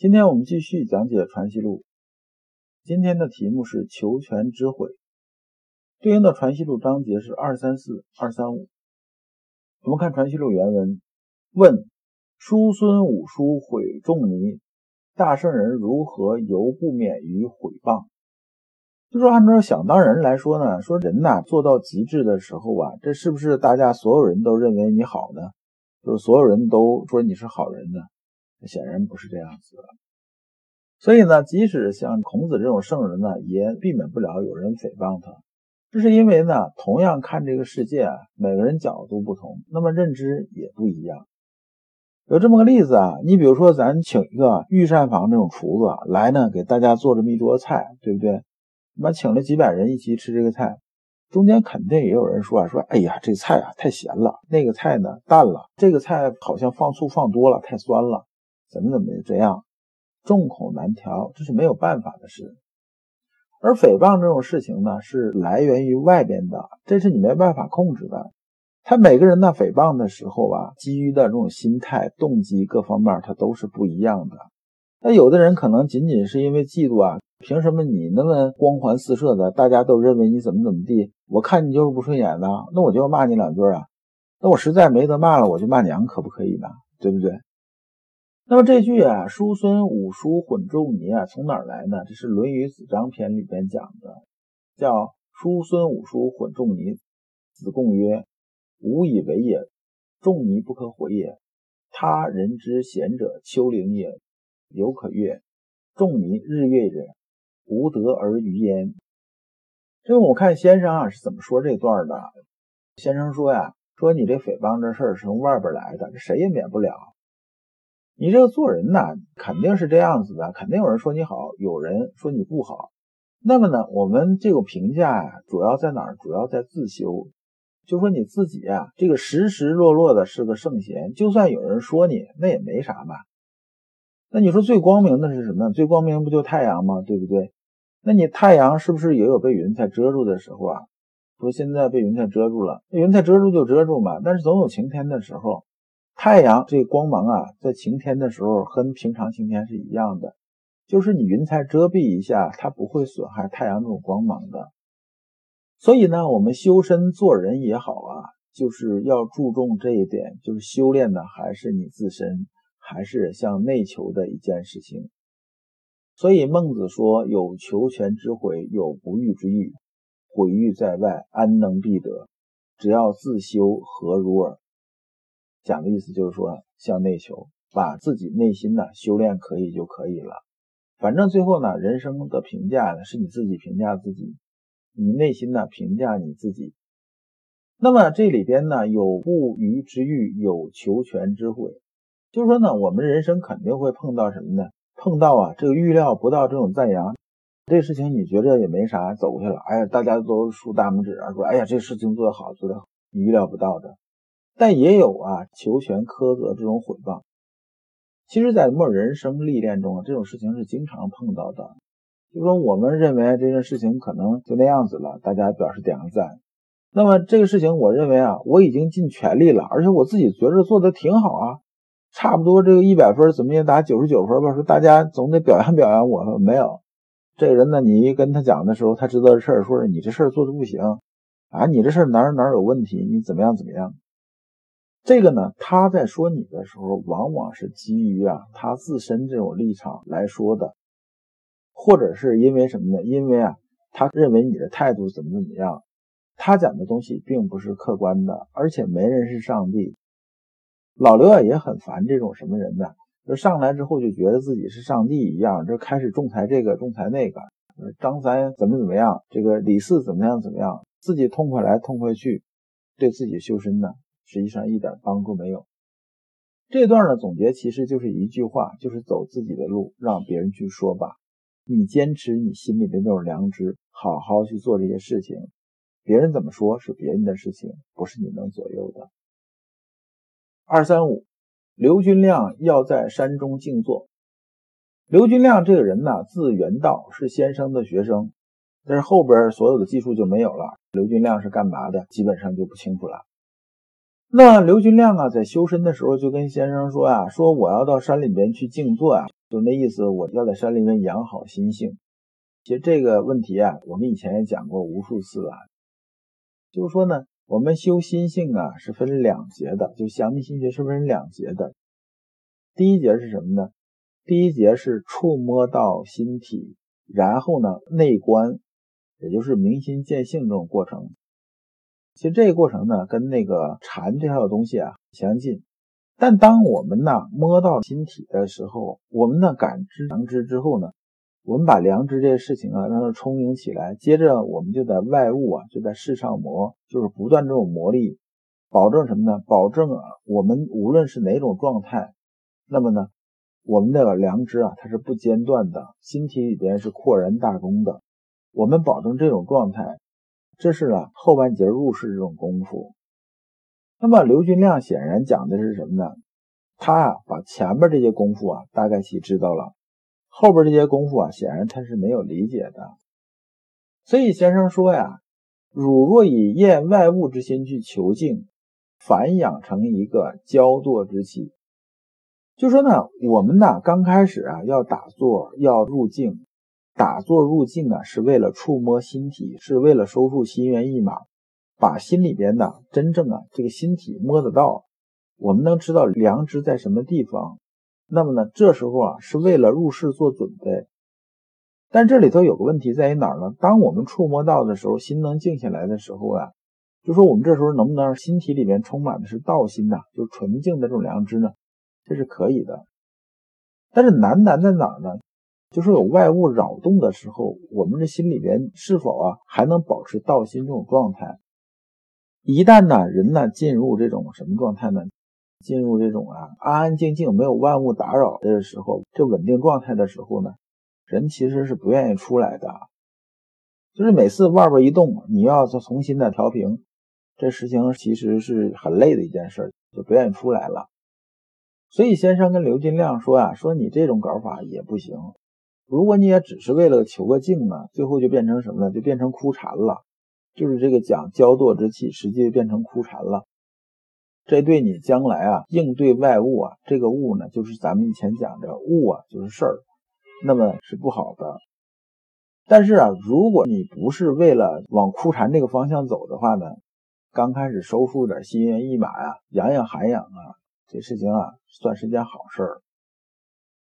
今天我们继续讲解《传习录》。今天的题目是求全知悔，对应的《传习录》章节是二三四、二三五。我们看《传习录》原文：问叔孙五叔毁仲尼，大圣人如何犹不免于毁谤？就说按照想当然来说呢，说人呐做到极致的时候啊，这是不是大家所有人都认为你好呢？就是所有人都说你是好人呢？显然不是这样子的。所以呢，即使像孔子这种圣人呢，也避免不了有人诽谤他。这是因为呢，同样看这个世界啊，每个人角度不同，那么认知也不一样。有这么个例子啊，你比如说咱请一个御膳房这种厨子来呢，给大家做这么一桌菜，对不对？那么请了几百人一起吃这个菜，中间肯定也有人说啊，说哎呀，这菜啊太咸了，那个菜呢淡了，这个菜好像放醋放多了，太酸了，怎么怎么这样。众口难调，这是没有办法的事。而诽谤这种事情呢，是来源于外边的，这是你没办法控制的。他每个人呢，诽谤的时候啊，基于的这种心态、动机各方面，他都是不一样的。那有的人可能仅仅是因为嫉妒啊，凭什么你那么光环四射的，大家都认为你怎么怎么地，我看你就是不顺眼的，那我就要骂你两句啊。那我实在没得骂了，我就骂娘，可不可以呢？对不对？那么这句啊，叔孙五叔混仲尼啊，从哪儿来呢？这是《论语子张篇》里边讲的，叫叔孙五叔混仲尼。子贡曰：“吾以为也，仲尼不可毁也。他人之贤者，丘陵也，犹可悦。仲尼日月也，无德而于焉。”这个我看先生啊是怎么说这段的？先生说呀，说你这诽谤这事儿是从外边来的，这谁也免不了。你这个做人呢，肯定是这样子的，肯定有人说你好，有人说你不好。那么呢，我们这个评价呀，主要在哪儿？主要在自修。就说你自己啊，这个实实落落的是个圣贤，就算有人说你，那也没啥吧。那你说最光明的是什么？最光明不就太阳吗？对不对？那你太阳是不是也有被云彩遮住的时候啊？说现在被云彩遮住了，云彩遮住就遮住嘛，但是总有晴天的时候。太阳这光芒啊，在晴天的时候跟平常晴天是一样的，就是你云彩遮蔽一下，它不会损害太阳这种光芒的。所以呢，我们修身做人也好啊，就是要注重这一点，就是修炼的还是你自身，还是向内求的一件事情。所以孟子说：“有求全之悔，有不欲之欲。毁誉在外，安能必得？只要自修，何如耳？”讲的意思就是说，向内求，把自己内心呢修炼可以就可以了。反正最后呢，人生的评价呢是你自己评价自己，你内心呢评价你自己。那么这里边呢有不虞之欲，有求全之悔，就是说呢，我们人生肯定会碰到什么呢？碰到啊这个预料不到这种赞扬，这事情你觉着也没啥，走过去了。哎呀，大家都竖大拇指啊，说哎呀这事情做得好，做得好，你预料不到的。但也有啊，求全苛责这种毁谤。其实，在我们人生历练中啊，这种事情是经常碰到的。就说我们认为这件事情可能就那样子了，大家表示点个赞。那么这个事情，我认为啊，我已经尽全力了，而且我自己觉着做的挺好啊，差不多这个一百分怎么也打九十九分吧。说大家总得表扬表扬我，没有这个人呢，你一跟他讲的时候，他知道这事儿，说是你这事儿做的不行啊，你这事儿哪哪有问题，你怎么样怎么样。这个呢，他在说你的时候，往往是基于啊他自身这种立场来说的，或者是因为什么呢？因为啊，他认为你的态度怎么怎么样，他讲的东西并不是客观的，而且没人是上帝。老刘啊也很烦这种什么人呢？就上来之后就觉得自己是上帝一样，就开始仲裁这个仲裁那个，张三怎么怎么样，这个李四怎么样怎么样，自己痛快来痛快去，对自己修身呢？实际上一点帮助没有。这段呢总结其实就是一句话，就是走自己的路，让别人去说吧。你坚持你心里的那种良知，好好去做这些事情。别人怎么说是别人的事情，不是你能左右的。二三五，刘军亮要在山中静坐。刘军亮这个人呢，字元道，是先生的学生，但是后边所有的记述就没有了。刘军亮是干嘛的，基本上就不清楚了。那刘军亮啊，在修身的时候就跟先生说啊，说我要到山里边去静坐啊，就那意思，我要在山里面养好心性。其实这个问题啊，我们以前也讲过无数次了，就是说呢，我们修心性啊是分两节的，就降密心学是分两节的。第一节是什么呢？第一节是触摸到心体，然后呢内观，也就是明心见性这种过程。其实这个过程呢，跟那个禅这套东西啊相近。但当我们呢摸到心体的时候，我们呢感知良知之后呢，我们把良知这些事情啊让它充盈起来。接着我们就在外物啊，就在世上磨，就是不断这种磨砺，保证什么呢？保证啊，我们无论是哪种状态，那么呢，我们的良知啊，它是不间断的，心体里边是扩然大功的。我们保证这种状态。这是呢后半截入世这种功夫。那么刘军亮显然讲的是什么呢？他啊把前面这些功夫啊大概其知道了，后边这些功夫啊显然他是没有理解的。所以先生说呀：“汝若以厌外物之心去求静，反养成一个焦惰之气。”就说呢，我们呢刚开始啊要打坐，要入静。打坐入静啊，是为了触摸心体，是为了收束心猿意马，把心里边的真正啊这个心体摸得到，我们能知道良知在什么地方。那么呢，这时候啊是为了入世做准备。但这里头有个问题在于哪儿呢？当我们触摸到的时候，心能静下来的时候啊，就说我们这时候能不能让心体里面充满的是道心呐，就是纯净的这种良知呢？这是可以的。但是难难在哪儿呢？就是有外物扰动的时候，我们的心里边是否啊还能保持道心这种状态？一旦呢人呢进入这种什么状态呢？进入这种啊安安静静没有万物打扰的时候，这稳定状态的时候呢，人其实是不愿意出来的。就是每次外边一动，你要再重新的调平，这事情其实是很累的一件事，就不愿意出来了。所以先生跟刘金亮说呀，说你这种搞法也不行。如果你也只是为了求个静呢，最后就变成什么呢？就变成枯禅了。就是这个讲焦惰之气，实际就变成枯禅了。这对你将来啊应对外物啊，这个物呢，就是咱们以前讲的物啊，就是事儿，那么是不好的。但是啊，如果你不是为了往枯禅这个方向走的话呢，刚开始收复点心猿意马啊，养养涵养啊，这事情啊，算是件好事儿。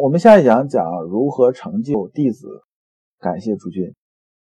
我们下一讲讲如何成就弟子，感谢诸君。